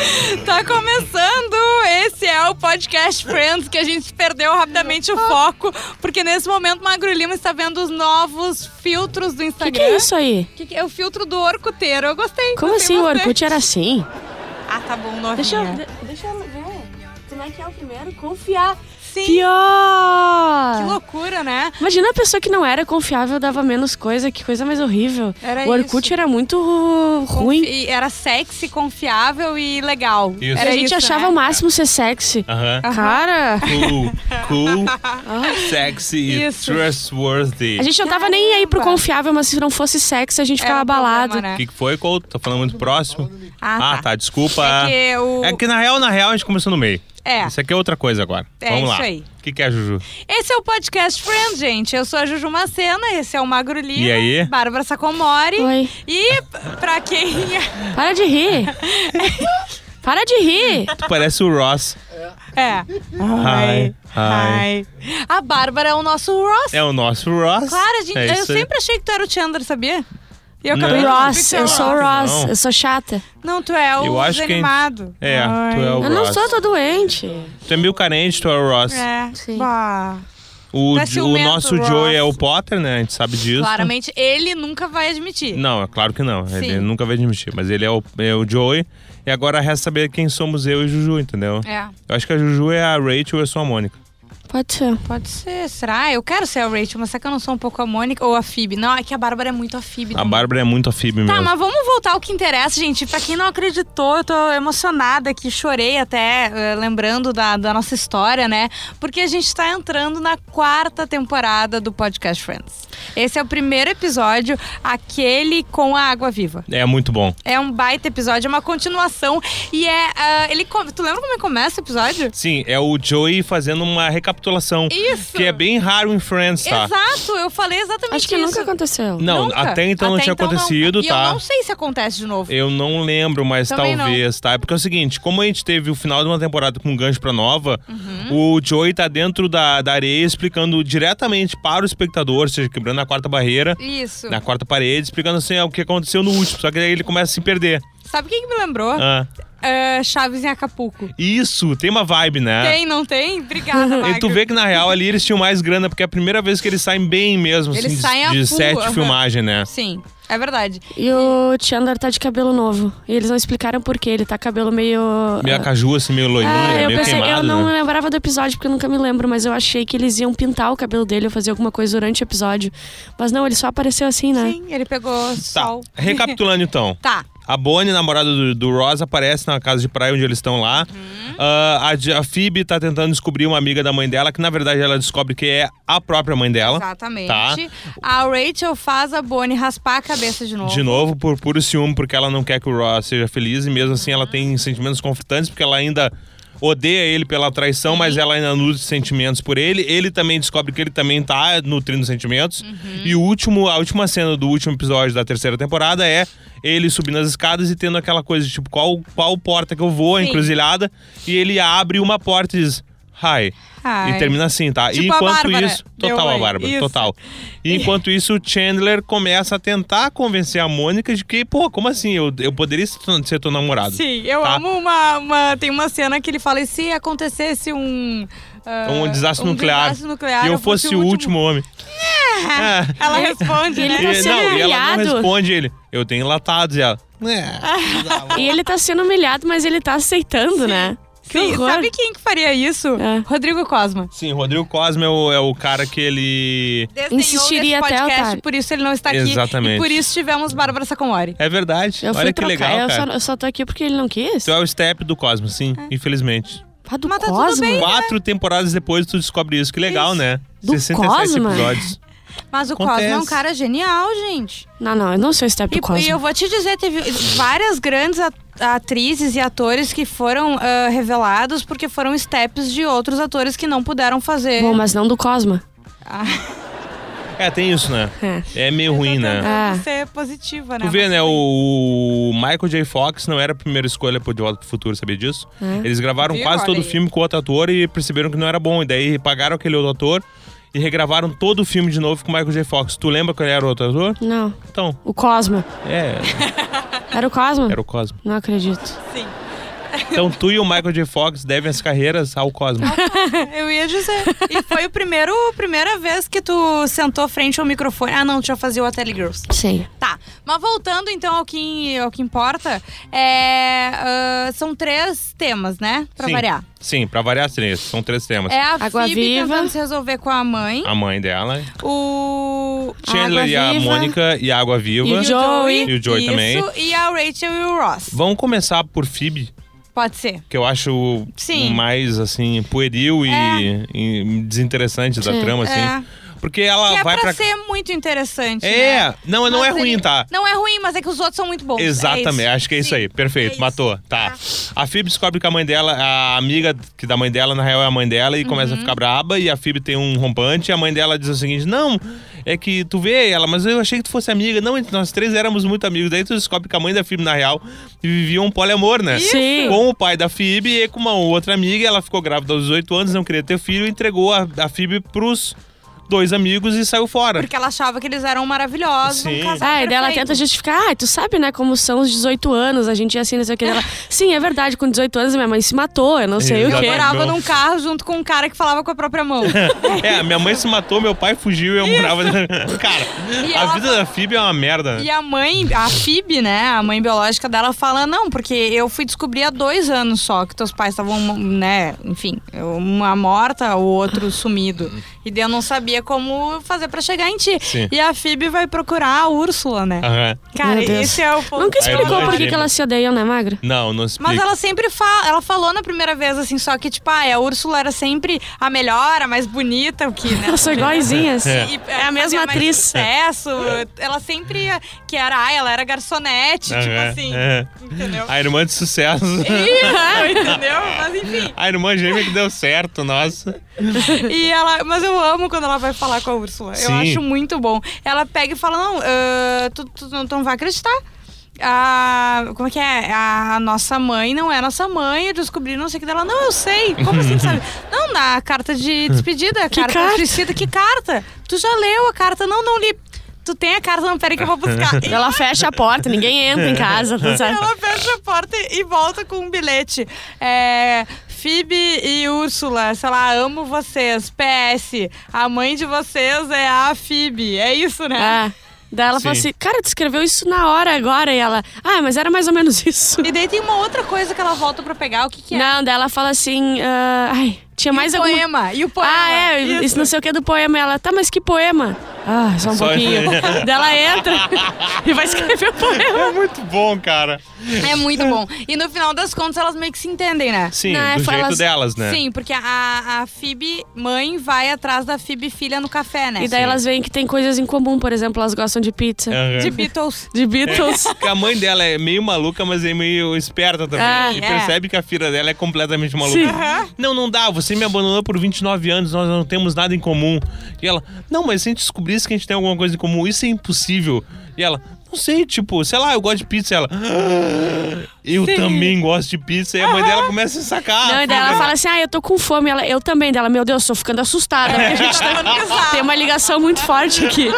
Tá começando! Esse é o podcast Friends que a gente perdeu rapidamente o foco, porque nesse momento Magro Lima está vendo os novos filtros do O Instagram. que, que é isso aí? Que que é o filtro do Orcuteiro? Eu gostei. Como assim o bastante. Orkut era assim? Ah, tá bom, novinha. Deixa eu, de- deixa eu ver. Como é que é o primeiro? Confiar. Sim, Pior! que loucura, né? Imagina a pessoa que não era confiável dava menos coisa, que coisa mais horrível. Era o Orkut isso. era muito ruim. E era sexy, confiável e legal. Isso. a Era gente isso, achava né? o máximo ser sexy. Aham. Cara, Cool, cool, sexy e Isso. trustworthy. a gente não tava nem aí pro confiável, mas se não fosse sexy, a gente ficava um abalado. né? O que, que foi, Couto? Tá falando muito próximo? Ah, Ah, tá. tá, desculpa. É que o... É que na real, na real, a gente começou no meio. É. Isso aqui é outra coisa agora. É Vamos isso lá. aí. O que, que é, Juju? Esse é o Podcast Friends, gente. Eu sou a Juju Macena, esse é o Magro Lima. E aí? Bárbara Sacomori. Oi. E pra quem... Para de rir. Para de rir. Tu parece o Ross. É. Hi, hi. Hi. A Bárbara é o nosso Ross. É o nosso Ross. Claro, a gente, é eu isso aí. sempre achei que tu era o Chandler, sabia? E eu acabei de Ross, que eu tu é sou Ross, Não. eu sou chata. Não, tu é o Eu acho que desanimado. É, tu Ai. é o Eu não Ross. sou, tô doente. Tu é meio carente, tu é o Ross. É. Sim. Bah. O, Tu é o nosso Ross. Joey é o Potter, né? A gente sabe disso. Claramente, ele nunca vai admitir. Não, é claro que não. Ele Sim. nunca vai admitir. Mas ele é o, é o Joey. E agora resta saber quem somos eu e Juju, entendeu? É. Eu acho que a Juju é a Rachel e eu sou a Mônica. Pode ser. Pode ser, será? Eu quero ser a Rachel, mas será que eu não sou um pouco a Mônica ou a Phoebe? Não, é que a Bárbara é muito a Phoebe. A. Bárbara é muito a Phoebe Tá, mesmo. mas vamos voltar ao que interessa, gente. Pra quem não acreditou, eu tô emocionada aqui, chorei até eh, lembrando da, da nossa história, né? Porque a gente tá entrando na quarta temporada do Podcast Friends. Esse é o primeiro episódio, aquele com a água viva. É muito bom. É um baita episódio, é uma continuação e é. ah, ele Tu lembra como ele começa o episódio? Sim, é o Joey fazendo uma recapitulação. Isso! Que é bem raro em Friends, tá? Exato, eu falei exatamente Acho que isso. nunca aconteceu. Não, Nunca. até então não Até tinha acontecido, E tá? eu não sei se acontece de novo. Eu não lembro, mas Também talvez, tá? É porque é o seguinte, como a gente teve o final de uma temporada com um gancho pra nova, Uhum. o Joey tá dentro da, da areia explicando diretamente para o espectador, ou seja, quebrando a quarta barreira, Isso. na quarta parede, explicando assim o que aconteceu no último. Só que aí ele começa a se perder. Sabe quem que me lembrou? Ah, Ah, Chaves em Acapulco. isso, tem uma vibe, né? Tem, não tem? Obrigada, E tu vê que na real ali eles tinham mais grana, porque é a primeira vez que eles saem bem mesmo, Eles assim, de- saem a de de filmagem, né? Sim, é verdade. E o Chandler tá de cabelo novo. E eles não explicaram por quê. Ele tá cabelo meio. Meio a caju, assim, meio loirinha, Ah, eu meio pensei, queimado, eu não né? lembrava do episódio porque eu nunca me lembro, mas eu achei que eles iam pintar o cabelo dele ou fazer alguma coisa durante o episódio. Mas não, ele só apareceu assim, né? Sim, ele pegou Tá, sol. recapitulando então. tá. A Bonnie, namorada do, do Ross, aparece na casa de praia onde eles estão lá. Uhum. Ah, a, a Phoebe tá tentando descobrir uma amiga da mãe dela, que na verdade ela descobre que é a própria mãe dela. Exatamente. Tá. A Rachel faz a Bonnie raspar a cabeça de novo. De novo, por puro ciúme, porque ela não quer que o Ross seja feliz. E mesmo assim ela Uhum. tem sentimentos conflitantes, porque ela ainda odeia ele pela traição, mas ela ainda nutre sentimentos por ele. Ele também descobre que ele também tá nutrindo sentimentos. Uhum. E o último, a última cena do último episódio da terceira temporada é ele subindo as escadas e tendo aquela coisa de tipo, qual, qual porta que eu vou, a encruzilhada. E ele abre uma porta e diz, hi. Hi. E termina assim, tá? Tipo e a enquanto Bárbara. isso. Total, a Bárbara, Isso. total. E enquanto isso, o Chandler começa a tentar convencer a Mônica de que, pô, como assim? Eu, eu poderia ser teu namorado. Sim, eu Tá. amo uma, uma. Tem uma cena que ele fala: e se acontecesse um. ah, Um desastre um nuclear. desastre nuclear, e eu fosse o último homem. É. Ela responde, Ele né? tá sendo não, e ela não humilhado. responde ele. Eu tenho enlatados e ela. É. E ele tá sendo humilhado, mas ele tá aceitando, né? Que horror. sabe quem que faria isso? É. Rodrigo Cosma. Sim, Rodrigo Cosme é o, é o cara que ele. Desenhou Insistiria esse até o podcast, otário. por isso ele não está aqui. Exatamente. E por isso tivemos Bárbara Sacomori. É verdade. Eu fui Olha que trocar. legal, eu, cara. só, eu só tô aqui porque ele não quis. Tu é o step do Cosmo, sim, É. infelizmente. Ah, do Mas tá tudo Cosmo? bem. Quatro temporadas depois tu descobre isso. Que legal, Isso. né? Do 67 Cosma? episódios. Mas o Acontece. Cosmo é um cara genial, gente. Não, não, eu não sou o step do E, Cosmo. e eu vou te dizer, teve várias grandes at- atrizes e atores que foram ah, revelados porque foram steps de outros atores que não puderam fazer. Bom, mas não do Cosma. Ah, É, tem isso, né? É. É meio ruim, né? Ah. ser positiva, né? Tu vê, né? O Michael J. Fox não era a primeira escolha pro De Volta pro Futuro, sabia disso? É. Eles gravaram Viu? quase Olha todo o filme com outro ator e perceberam que não era bom. E daí pagaram aquele outro ator e regravaram todo o filme de novo com o Michael J. Fox. Tu lembra qual era o outro ator? Não. Então, O Cosma. é, Era o Cosma? era o Cosmo. Não acredito. Sim. Então tu e o Michael J. Fox devem as carreiras ao Cosmo. Eu ia dizer. E foi o primeiro, primeira vez que tu sentou frente ao microfone. Ah, não, tu já fazia o Ateli Girls. Sim. Tá, mas voltando então ao que, ao que importa, é, ah, são três temas, né? Pra Sim. variar. Sim, pra variar três. São três temas. É a Água Phoebe Viva. tentando se resolver com a mãe. A mãe dela, O... Chandler e a. Mônica e a Água Viva. E o Joey. E o Joey Isso, também. E a Rachel e o Ross. Vamos começar por Phoebe, Pode ser. que eu acho Sim. o mais, assim, pueril e, É. e desinteressante da Sim. trama, assim. É. Porque ela Que é vai pra, pra... ser muito interessante, É, né? não, não é Mas ruim, tá? Não é ruim, mas é que os outros são muito bons. É Exatamente, isso. acho que é isso Sim, aí. Perfeito, é isso. matou. Tá. É. A Phoebe descobre que a mãe dela, a amiga que da mãe dela, na real é a mãe dela, e Uhum. começa a ficar braba. E a Phoebe tem um rompante. E a mãe dela diz o seguinte: Não, é que tu vê ela, mas eu achei que tu fosse amiga. Não, nós três éramos muito amigos. Daí tu descobre que a mãe da Phoebe, na real, vivia um poliamor, né? Sim. Com o pai da Phoebe e com uma outra amiga. Ela ficou grávida aos 18 anos, não queria ter filho, e entregou a, a Phoebe pros dois amigos e saiu fora. Porque ela achava que eles eram maravilhosos, Sim. um casal Ah, e daí ela tenta justificar. Ah, tu sabe, né, como são os 18 anos, a gente ia assim, não sei o que. Ela, Sim, é verdade, com 18 anos minha mãe se matou, eu não sei o quê. Morava num carro junto com um cara que falava com a própria mão. É, minha mãe se matou, meu pai fugiu e eu morava. Cara, E a ela vida da Phoebe é uma merda. E a mãe, a Phoebe, né, a mãe biológica dela, fala: Não, porque eu fui descobrir há dois anos só que teus pais estavam, né, enfim, uma morta, o outro sumido. E daí eu não sabia como fazer pra chegar em ti. Sim. E a Phoebe vai procurar a Úrsula, né? Aham. Cara, esse é o ponto. Nunca explicou por que, que elas se odeiam, né, Magra? Não, não explica. Mas ela sempre fala, ela falou na primeira vez, assim, só que, tipo, ah, a Úrsula era sempre a melhor, a mais bonita, o que, né? Elas são iguaizinhas. É. E É a mesma atriz. Sucesso. Ela sempre. Que era, ah, ela era garçonete, tipo Aham, assim. é. Entendeu? A irmã de sucesso. Ih, entendeu? Mas enfim. A irmã gêmea que deu certo, nossa. E ela, mas eu amo quando ela vai falar com a Úrsula. Eu Sim. acho muito bom. Ela pega e fala: Não, ah, tu, tu, não- tu não vai acreditar. A, como é que é? A, nossa mãe não é nossa mãe. Eu descobri não sei o que dela. Não, eu sei. Como assim, sabe? Não, na carta de despedida. Que carta, carta? suicida. Que carta? Tu já leu a carta? Não, não li. Tu tem a carta? Não, peraí que eu vou buscar. E Ela fecha a porta, ninguém entra em casa, tá certo? ela fecha a porta e volta com um bilhete. É. Phoebe e Úrsula, sei lá, amo vocês. PS, a mãe de vocês é a Phoebe. É isso, né? É. Daí ela fala Sim. assim, cara, tu escreveu isso na hora agora. E ela, ah, mas era mais ou menos isso. E daí tem uma outra coisa que ela volta pra pegar. O que, que é? Não, daí ela fala assim, ah, ai, tinha E mais o alguma... poema. E o poema. Ah, é, isso. não sei o que do poema. E Ela, tá, mas que poema? Ah, só um Só- pouquinho. daí ela entra e vai escrever o poema. É muito bom, cara. É muito bom. E no final das contas, elas meio que se entendem, né? Sim, Não, é, do jeito elas- delas, né? Sim, porque a, a Phoebe mãe vai atrás da Phoebe filha no café, né? E daí elas veem que tem coisas em comum, por exemplo, elas gostam de pizza, Aham. De Beatles. de Beatles. Porque a mãe dela é meio maluca, mas é meio esperta também. Ah, e é. percebe que a filha dela é completamente maluca. Sim. Aham. Não, não dá. Você me abandonou por 29 anos, nós não temos nada em comum. E ela, não, mas se a gente descobrisse que a gente tem alguma coisa em comum, isso é impossível. E ela, não sei, tipo, sei lá, eu gosto de pizza. E ela, "Ah, eu Sim. também gosto de pizza. E a mãe dela começa a sacar. Não, e daí ela fala assim: ah, eu tô com fome. Ela, eu também. Dela, meu Deus, tô ficando assustada. Porque a gente tá- tem uma ligação muito forte aqui.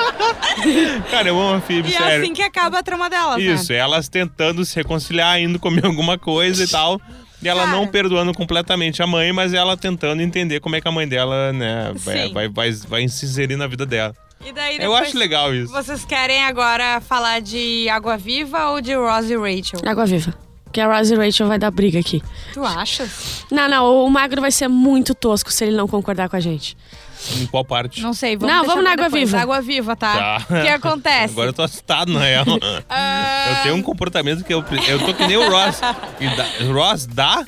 Cara, eu amo a Phoebe, E é sério. assim que acaba a trama delas, né? Isso, elas tentando se reconciliar, indo comer alguma coisa e tal. E ela Cara. não perdoando completamente a mãe, mas ela tentando entender como é que a mãe dela, né, vai, vai, vai, vai se inserir na vida dela. E daí Eu acho legal isso. Vocês querem agora falar de Água Viva ou de Rose e Rachel? Água viva. Que a Rose e Rachel vai dar briga aqui. Tu achas? Não, não, o Magro vai ser muito tosco se ele não concordar com a gente. Em qual parte? Não sei, vamos Não, vamos na Água depois. Viva. Água Viva, tá? Tá. O que acontece? Agora eu tô assustado, na real. Ah, Eu tenho um comportamento que eu, eu tô que nem o Ross. E dá, Ross, dá?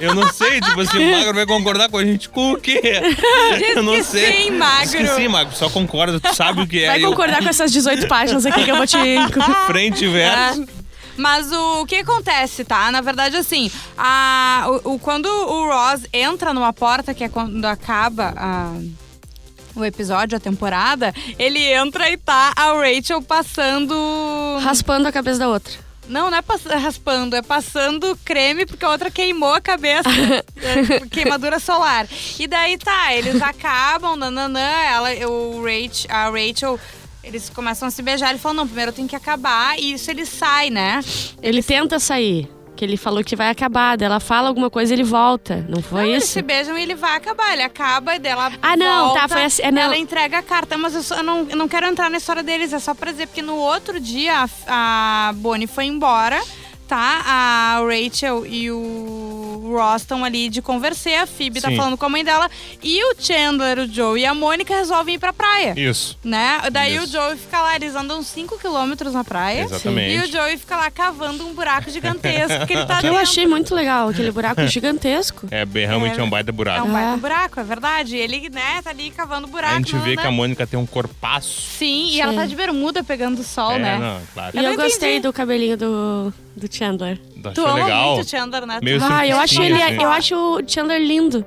Eu não sei, tipo assim, o Magro vai concordar com a gente com o quê? Eu não sei. sim, Magro. Diz sim, Magro, só concorda, tu sabe o que é. Vai Eu- concordar com essas 18 páginas aqui que eu vou te. Frente e verso. Mas o, o que acontece, tá? Na verdade, assim, a, o, o- quando o Ross entra numa porta, que é quando acaba a- o episódio, a temporada, ele entra e tá a Rachel passando. raspando a cabeça da outra. Não, não é pass- raspando, é passando creme porque a outra queimou a cabeça. É, queimadura solar. E daí tá, eles acabam, nananã, ela, o Rach, a Rachel. Eles começam a se beijar. Ele fala: não, primeiro eu tenho que acabar. E isso ele sai, né? Ele tenta sair. Que ele falou que vai acabar. daí Ela fala alguma coisa ele volta. Não foi Não, eles isso? se beijam e ele vai acabar. Ele acaba e dela. Ah, não, volta, tá, foi assim- é, não. Ela entrega a carta, mas eu, só- eu não, eu não quero entrar na história deles, é só pra dizer, porque no outro dia a, a Bonnie foi embora, tá? A Rachel e o Ross estão ali de conversar, a Phoebe tá Sim. falando com a mãe dela, e o Chandler, o Joe e a Mônica resolvem ir pra praia. Isso. Né? Daí Isso. o Joey fica lá, eles andam 5 quilômetros na praia. Exatamente. E o Joey fica lá cavando um buraco gigantesco que ele tá eu achei muito legal, aquele buraco gigantesco. É, bem- realmente é, um baita É buraco. um baita Ah. buraco, é verdade. Ele, né, tá ali cavando buraco. A gente vê né? que a Mônica tem um corpaço. Sim, e Sim. ela tá de bermuda pegando sol, é, né? não, claro. E Eu eu, gostei do cabelinho do, do Chandler. Tu Tu ama legal? muito o Chandler, né? Meio Ah, eu acho ele, assim. eu acho o Chandler lindo.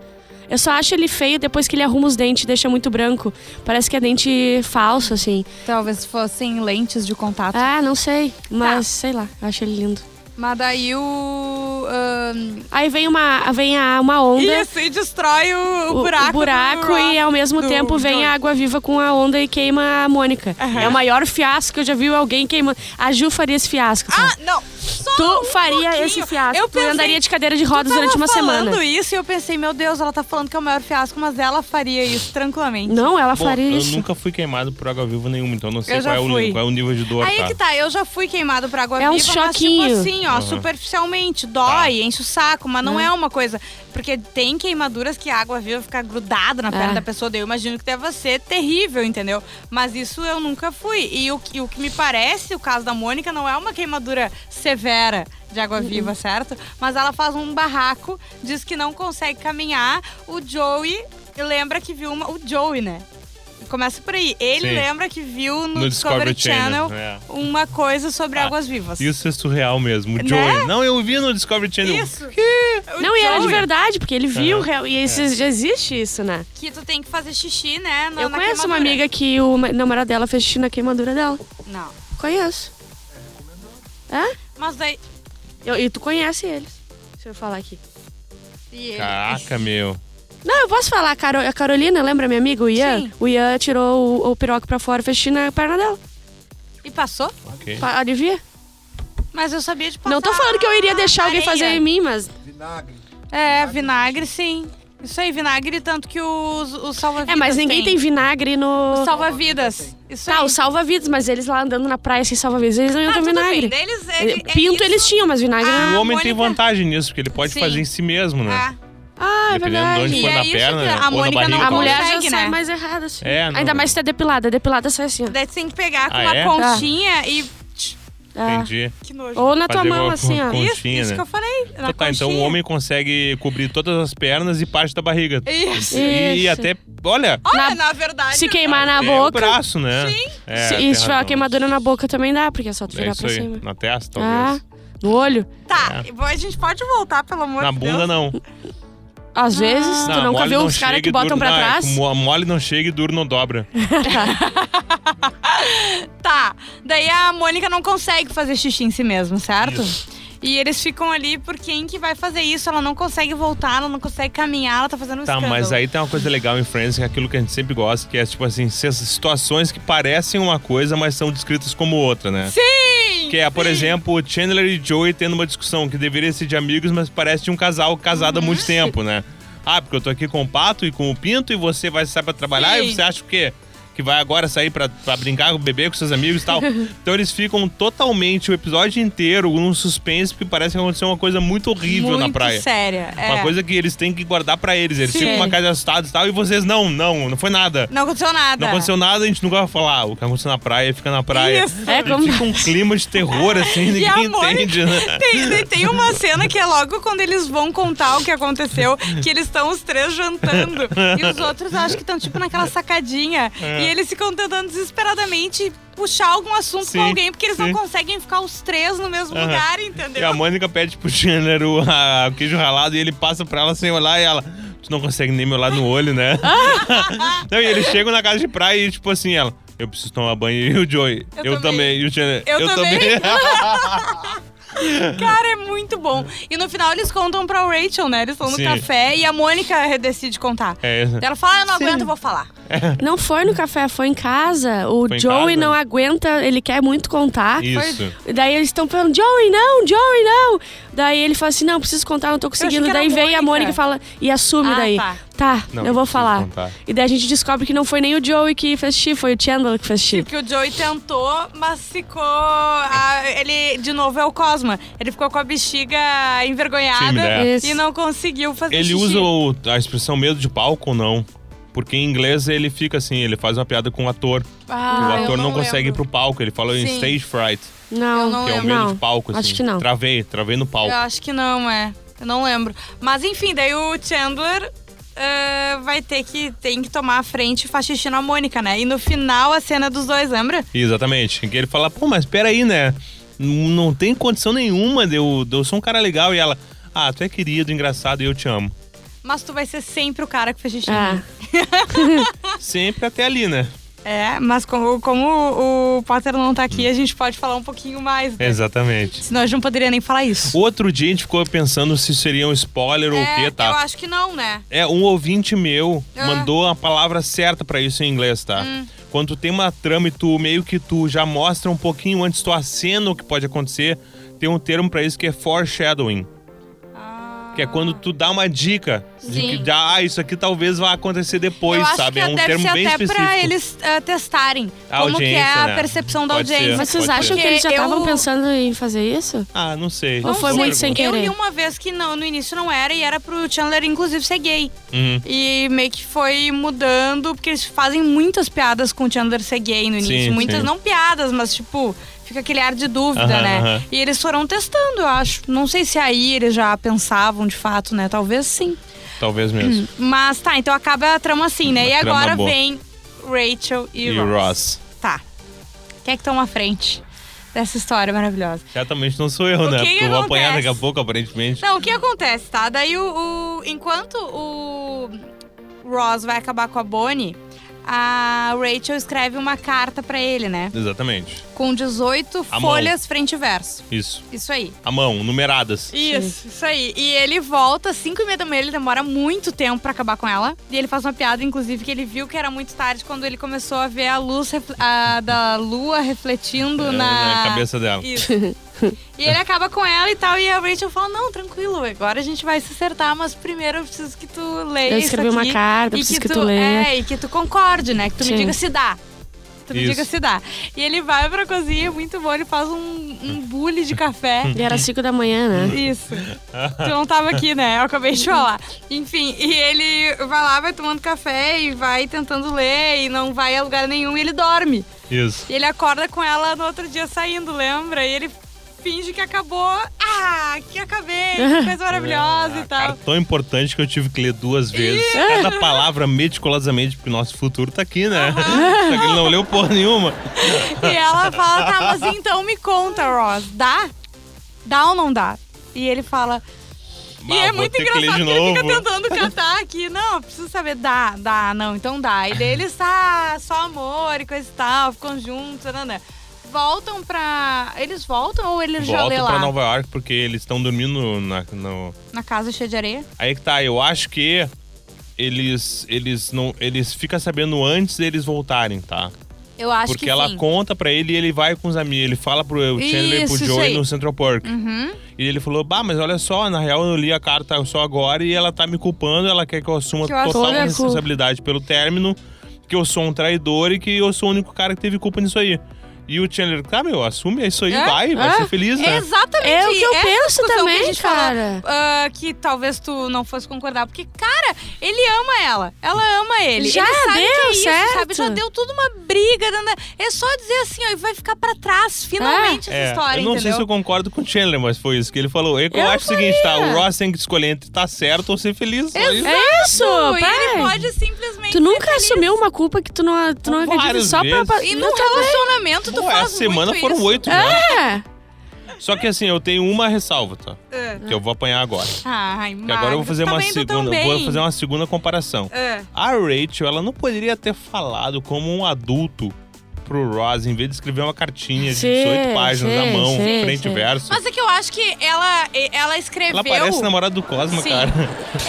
Eu só acho ele feio depois que ele arruma os dentes e deixa muito branco. Parece que é dente falso, assim. Talvez fossem lentes de contato. Ah, não sei. Mas Tá. sei lá, eu acho ele lindo. Mas daí o. ahn, Aí vem uma, vem a, uma onda. Isso, e destrói o, o buraco. o buraco do e ao mesmo do tempo vem Joey. a água viva com a onda e queima a Mônica. Aham. É o maior fiasco que eu já vi alguém queimando. A Ju faria esse fiasco. tá? Ah, não! Só tu um faria pouquinho. esse fiasco. Eu tu pensei, andaria de cadeira de tu rodas durante uma falando semana. isso e eu pensei, meu Deus, ela tá falando que é o maior fiasco, mas ela faria isso tranquilamente. Não, ela Bom, faria eu isso. nunca fui queimado por água viva nenhuma, então não sei Eu qual é, o, qual é o nível de dor, Aí tá? que tá, eu já fui queimado por água É um viva, mas tipo choquinho. assim, ó, Aham. superficialmente, dói, Tá. enche o saco, mas não É. é uma coisa. Porque tem queimaduras que a água viva fica grudada na perna É. da pessoa, daí eu imagino que deve ser terrível, entendeu? Mas isso eu nunca fui. E o, que- o que me parece, o caso da Mônica, não é uma queimadura severa de água Uhum. viva, certo? Mas ela faz um barraco, diz que não consegue caminhar. O Joey lembra que viu uma. O Joey, né? Começa por aí. Ele Sim. lembra que viu no, No Discovery, Discovery Channel, Channel, é. uma coisa sobre Ah, águas vivas. Isso é surreal mesmo. O Né? Joey. Não, eu vi no Discovery Channel. Isso. O Não, e era de Joey, verdade, porque ele viu real. E isso, já existe isso, né? Que tu tem que fazer xixi, né? na- eu na conheço uma amiga que o namorado dela fez xixi na queimadura dela. Não. Conheço. É? Mas daí. Eu- e tu conhece eles. Deixa eu falar aqui. E Caraca, meu. Não, eu posso falar. A, Caro- a Carolina, lembra minha amiga, o Ian? Sim. O Ian tirou o, o piroca pra fora e fez xixi na perna dela. E passou? Ok. Pa- Alivia? Mas eu sabia de passar. Não tô falando que eu iria deixar alguém areia. fazer em mim, mas. Vinagre. É, vinagre, sim. Isso aí, vinagre, tanto que os, os salva-vidas. É, mas ninguém tem vinagre no. Os salva-vidas. Isso Tá, aí. os salva-vidas, mas eles lá andando na praia sem salva-vidas, eles não iam Ah, ter vinagre. bem. Daí Eles, é, Ele- é Pinto isso. eles tinham, mas vinagre Ah, não. o homem tem Mônica- vantagem nisso, porque ele pode Sim. fazer em si mesmo, né? Ah, Ah, é Dependendo de verdade. onde E for é na isso perna, que né? a Mônica barriga, não A talvez. mulher consegue, já sai né? mais errada, assim. É, não- Ainda mais se é depilada. Depilada sai assim, ó. daí tu tem que pegar com Ah, uma é? conchinha e. É. Entendi. Que nojo. Ou na tua Fazer mão, assim, ó. Isso, isso né? que eu falei. Na Então tá, então o homem consegue cobrir todas as pernas e parte da barriga. Isso. E, Isso. até, olha, Olha, Na- na, verdade. Se queimar na boca. o braço, né? Sim. É, se, e se tiver uma queimadura na boca também dá, porque é só tu É virar isso pra aí, cima. na testa, Ah, talvez. no olho. Tá, a gente pode voltar, pelo amor Na de bunda, Deus. não. Às vezes, tu nunca mole viu não os caras que e botam pra não, é trás? mole não chega e duro não dobra. Tá, daí a Mônica não consegue fazer xixi em si mesma, certo? Isso. E eles ficam ali por quem que vai fazer isso? Ela não consegue voltar, ela não consegue caminhar, ela tá fazendo um Tá, escândalo. mas aí tem uma coisa legal em Friends, que é aquilo que a gente sempre gosta, que é tipo assim, situações que parecem uma coisa, mas são descritas como outra, né? Sim! Que é, por sim. exemplo, o Chandler e Joey tendo uma discussão que deveria ser de amigos, mas parece de um casal casado há Uhum. muito tempo, né? Ah, porque eu tô aqui com o Pato e com o Pinto e você vai sair pra trabalhar Sim. e você acha o quê? Que vai agora sair pra, pra brincar, bebê com seus amigos e tal. então eles ficam totalmente o episódio inteiro num suspense, porque parece que aconteceu uma coisa muito horrível Muito na praia. séria. É. Uma coisa que eles têm que guardar pra eles. Eles Sim. ficam uma casa assustados e tal, e vocês, não, não, não foi nada. Não aconteceu nada. Não aconteceu nada, a gente nunca vai falar. O que aconteceu na praia fica na praia. Isso. É E como- Fica um clima de terror, assim, ninguém Mônica entende, né? Tem, tem uma cena que é logo quando eles vão contar o que aconteceu, que eles estão os três jantando. e os outros acho que estão tipo naquela sacadinha. É. E eles ficam tentando desesperadamente puxar algum assunto Sim, com alguém, porque eles sim. não conseguem ficar os três no mesmo Aham. lugar, E entendeu? a Mônica pede pro Chandler o, a- o queijo ralado e ele passa pra ela sem olhar e ela. Tu não consegue nem me olhar no olho, né? não, e eles chegam na casa de praia e, tipo assim, ela. Eu preciso tomar banho. E o Joey. Eu Eu, também. também. E o Chandler. Eu também. Cara, é muito bom. E no final eles contam pra Rachel, né? Eles estão no Sim. café e a Mônica decide contar. É. Ela fala, ah, eu não aguento, eu vou falar. Não foi no café, foi em casa. O Foi Joey casa? não aguenta, ele quer muito contar. Isso. E Daí eles estão falando, Joey, não, Joey, não. Daí ele fala assim, não, preciso contar, não tô conseguindo. Daí vem a Mônica. E fala, e assume Ah, daí. tá. Tá, Não, eu vou falar. contar. E daí a gente descobre que não foi nem o Joey que fez xixi, foi o Chandler que fez xixi. Porque o Joey tentou, mas ficou. ah, ele, de novo, é o Cosma. Ele ficou com a bexiga envergonhada Tímida, é. Isso. e não conseguiu fazer Ele xixi. usa o- a expressão medo de palco ou não? Porque em inglês ele fica assim, ele faz uma piada com o ator. Ah, o ator não, consegue ir pro palco, ele fala em Sim. stage fright, Não, não que é o medo não. de palco, assim. Acho que não. Travei, travei no palco. Eu acho que não, é. Eu não lembro. Mas enfim, daí o Chandler eh, vai ter que tem que tomar a frente e faz xixi na Mônica, né? E no final a cena dos dois, lembra? Exatamente. Que ele fala, pô, mas peraí, né? Não tem condição nenhuma de eu, de eu ser um cara legal. E ela, ah, tu é querido, engraçado e eu te amo. Mas tu vai ser sempre o cara que faz xixi. Ah, Sempre até ali, né? É, mas como, como o Potter não tá aqui, a gente pode falar um pouquinho mais. Né? Exatamente. Senão a gente não poderia nem falar isso. Outro dia a gente ficou pensando se seria um spoiler ou o é, quê, Eu tá? acho que não, né? É, um ouvinte meu Ah. mandou a palavra certa pra isso em inglês, tá? Hum. Quando tem uma trama e tu meio que tu já mostra um pouquinho antes, tu acena o que pode acontecer, tem um termo pra isso que é foreshadowing. Que é quando tu dá uma dica de Sim. que já, ah, isso aqui talvez vá acontecer depois, eu acho sabe? que é um deve termo ser bem até específico. pra eles ah, testarem A como que é a né? percepção da Pode ser. audiência. mas vocês acham ser. que eles já estavam eu- pensando em fazer isso? Ah, não sei. Ou foi muito sem pergunta. Eu querer? li uma vez que não, no início não era e era pro Chandler, inclusive, ser gay. Uhum. E meio que foi mudando, porque eles fazem muitas piadas com o Chandler ser gay no início. Sim, muitas sim. não piadas, mas tipo, fica aquele ar de dúvida, Aham, né? aham. E eles foram testando, eu acho. Não sei se aí eles já pensavam de fato, né? Talvez sim. Talvez mesmo. Mas tá, então acaba a trama assim, né? Uma e agora boa. vem Rachel e, E Ross. o Ross. Tá. Quem é que toma a frente dessa história maravilhosa? Certamente não sou eu, O né? que Porque que eu vou apanhar daqui a pouco, aparentemente. Não, o que acontece, tá? Daí o, o- enquanto o Ross vai acabar com a Bonnie, a Rachel escreve uma carta pra ele, né? Exatamente. Com 18 À mão. folhas frente e verso. Isso. Isso aí. A mão, numeradas. Isso, isso aí. E ele volta às 5 e meia da manhã, ele demora muito tempo pra acabar com ela. E ele faz uma piada, inclusive, que ele viu que era muito tarde quando ele começou a ver a luz refle- a- da lua refletindo É, na... na cabeça dela. Isso. e ele acaba com ela e tal, e a Rachel fala, não, tranquilo, agora a gente vai se acertar, mas primeiro eu preciso que tu leia Eu isso escrevi uma aqui carta, e preciso que que tu leia. É, e que tu concorde, né? Que tu me Sim. diga se dá. Tu me Isso. diga se dá. E ele vai pra cozinha, muito bom, ele faz um, um bule de café. E era 5 da manhã, né? Isso. Tu não tava aqui, né? Eu acabei de falar. Enfim, e ele vai lá, vai tomando café e vai tentando ler e não vai a lugar nenhum e ele dorme. Isso. E ele acorda com ela no outro dia saindo, lembra? E ele finge que acabou. Ah, que acabei, que coisa maravilhosa e Ah, tal. Cara, tão importante que eu tive que ler duas vezes. Cada palavra meticulosamente, porque o nosso futuro tá aqui, né? Só que ele não leu porra nenhuma. E ela fala, tá, mas então me conta, Ross, dá? Dá ou não dá? E ele fala. E Bah, é muito que engraçado de que ele fica tentando catar aqui. Não, eu preciso saber, dá, dá, não, então dá. E daí eles, ah, só amor e coisa e tal, ficam juntos, né, né. Voltam pra. Eles voltam ou eles já lê Voltam lá? pra Nova York porque eles estão dormindo na, no... Na casa cheia de areia? Aí que tá, eu acho que eles eles não eles ficam sabendo antes deles voltarem, tá? Eu acho Porque que ela sim. conta pra ele e ele vai com os amigos. Ele fala pro Chandler e pro Joey no Central Park. Uhum. E ele falou: Bah, mas olha só, na real eu li a carta só agora e ela tá me culpando. Ela quer que eu assuma Que eu total responsabilidade pelo término, que eu sou um traidor e que eu sou o único cara que teve culpa nisso aí. E o Chandler, tá, meu, assume, é isso aí, É? vai, vai É? ser feliz, né? Exatamente. É o que eu essa penso que a também, falou, cara. ah, que talvez tu não fosse concordar. Porque, cara, ele ama ela. Ela ama ele. Já ele sabe deu que é isso, certo. sabe? Já deu tudo uma briga. É só dizer assim, ó, e vai ficar pra trás, finalmente, essa É, história, eu não sei entendeu? se eu concordo com o Chandler, mas foi isso que ele falou. Eu, Eu acho o seguinte, tá? O faria. Ross tem que escolher entre estar certo ou ser feliz. só isso. É isso, E pai. ele pode simplesmente Tu nunca assumiu uma culpa que tu não, tu não acredita Várias só pra... E num relacionamento, tu Pô, faz essa semana muito foram isso. oito já. É. Só que assim, eu tenho uma ressalva, tá? É. Que eu vou apanhar agora. Ai, Que agora eu vou fazer tá uma segunda, também. vou fazer uma segunda comparação. É. A Rachel, ela não poderia ter falado como um adulto pro Ross, em vez de escrever uma cartinha de Sim, 18 páginas na sim, mão, sim, frente e sim. verso. Mas é que eu acho que ela, ela escreveu. Ela parece namorada do Cosma, Sim. cara.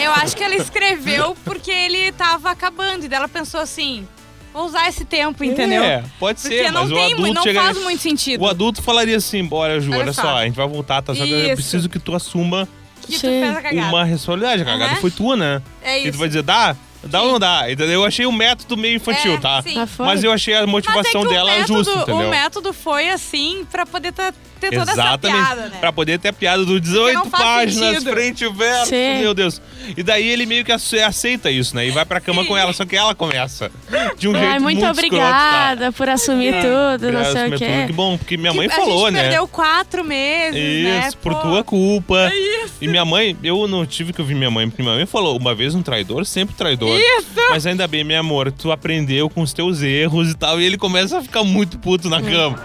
Eu acho que ela escreveu porque ele tava acabando. E daí ela pensou assim: vou usar esse tempo, entendeu? É, pode Porque ser, não mas o tem, adulto não chega- faz muito sentido. O adulto falaria assim, bora, Ju, Olha olha, só. só, a gente vai voltar, tá? Só que eu Isso. preciso que tu assuma Que tu Sim. fez a cagada. uma responsabilidade. A cagada Aham. foi tua, né? É E tu isso. vai dizer, dá? Dá ou não dá? Eu achei o método meio infantil, É, tá? sim. Ah, foi? Mas eu achei a Mas é motivação que o dela método, justa, entendeu? O método foi assim pra poder tá- ter toda Exatamente. essa piada, né? Pra poder ter a piada do 18 não faz páginas, sentido. frente e verso. Sim. Meu Deus. E daí ele meio que ace- aceita isso, né? E vai pra cama Sim. com ela, só que ela começa. De um jeito Ai, muito, muito escroto, tá? obrigada por assumir tudo, não sei o Graças, quê. Que bom, porque minha Que mãe a falou, gente né? perdeu quatro meses, né? Isso, por Pô, tua culpa. Isso. E minha mãe, eu não tive que ouvir minha mãe, porque minha mãe falou, uma vez um traidor, sempre traidor. Isso. Mas ainda bem, meu amor, tu aprendeu com os teus erros e tal. E ele começa a ficar muito puto na cama.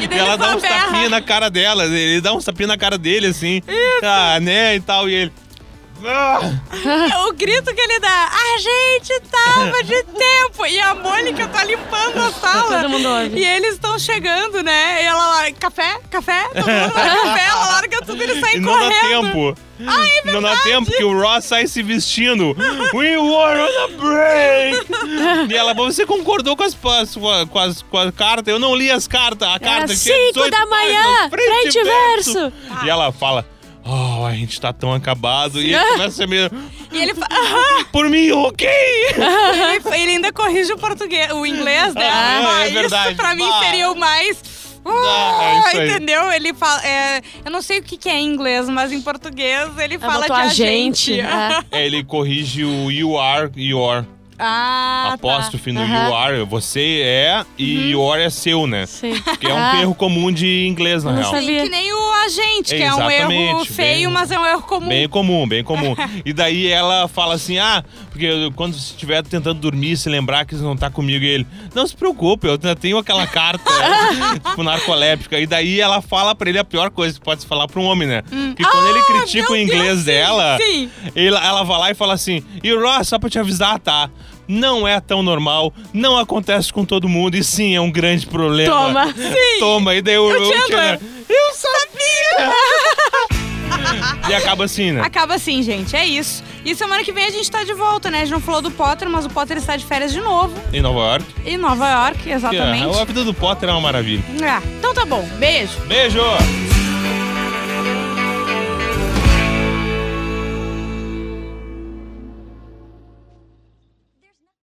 E E ela dá uns tapinhas na cara dela. Ele dá uns tapinhas na cara dele, assim. Ah, né? E tal. E ele. Ah! O grito que ele dá, a gente tava de tempo. E a Mônica tá limpando a sala. Todo mundo ouve. E eles estão chegando, né? E ela lá, café, café, todo mundo vai café, ela larga tudo e sai E não dá correndo. tempo. é não dá tempo que o Ross sai se vestindo. We were on a break! e ela, você concordou com as, com as, com as, com as cartas? Eu não li as cartas. A carta Era tinha 5 18 da manhã, páginas, frente e verso. E ela fala. Oh, a gente tá tão acabado. E ele começa a meio. E ele, fa- Aham. Por mim, ok! ele, ele ainda corrige o português, o inglês dela. Ah, é isso verdade. pra mim Ah. seria o mais. Ah, é isso aí. entendeu? Ele fala. é, eu não sei o que, que é em inglês, mas em português ele Ela fala de botou a gente. é. É, ele corrige o you are, your. Ah, apóstrofe no Aham. you are. Você é e your é seu, né? Sim. Que é um Ah, erro comum de inglês, na Não real. Sim, sabia. que nem o agente, que é um erro feio, bem- mas é um erro comum. Bem comum, bem comum. e daí ela fala assim: ah, porque quando você estiver tentando dormir, se lembrar que você não tá comigo, e ele, não se preocupe, eu ainda tenho aquela carta, tipo, narcoléptica. E daí ela fala pra ele a pior coisa que pode se falar pra um homem, né? Que quando ele Ah, critica meu o inglês Deus, sim, dela, sim. ele- ela vai lá e fala assim: e Ross, só pra te avisar, tá? Não é tão normal, não acontece com todo mundo, e sim, é um grande problema. Toma. Sim. Toma, e daí o, O o Chandler. Chandler, eu sabia! e acaba assim, né? Acaba assim, gente. É isso. E semana que vem a gente tá de volta, né? A gente não falou do Potter, mas o Potter está de férias de novo. Em Nova York. Em Nova York, exatamente. A vida do Potter é uma maravilha. Ah, então tá bom. Beijo. Beijo!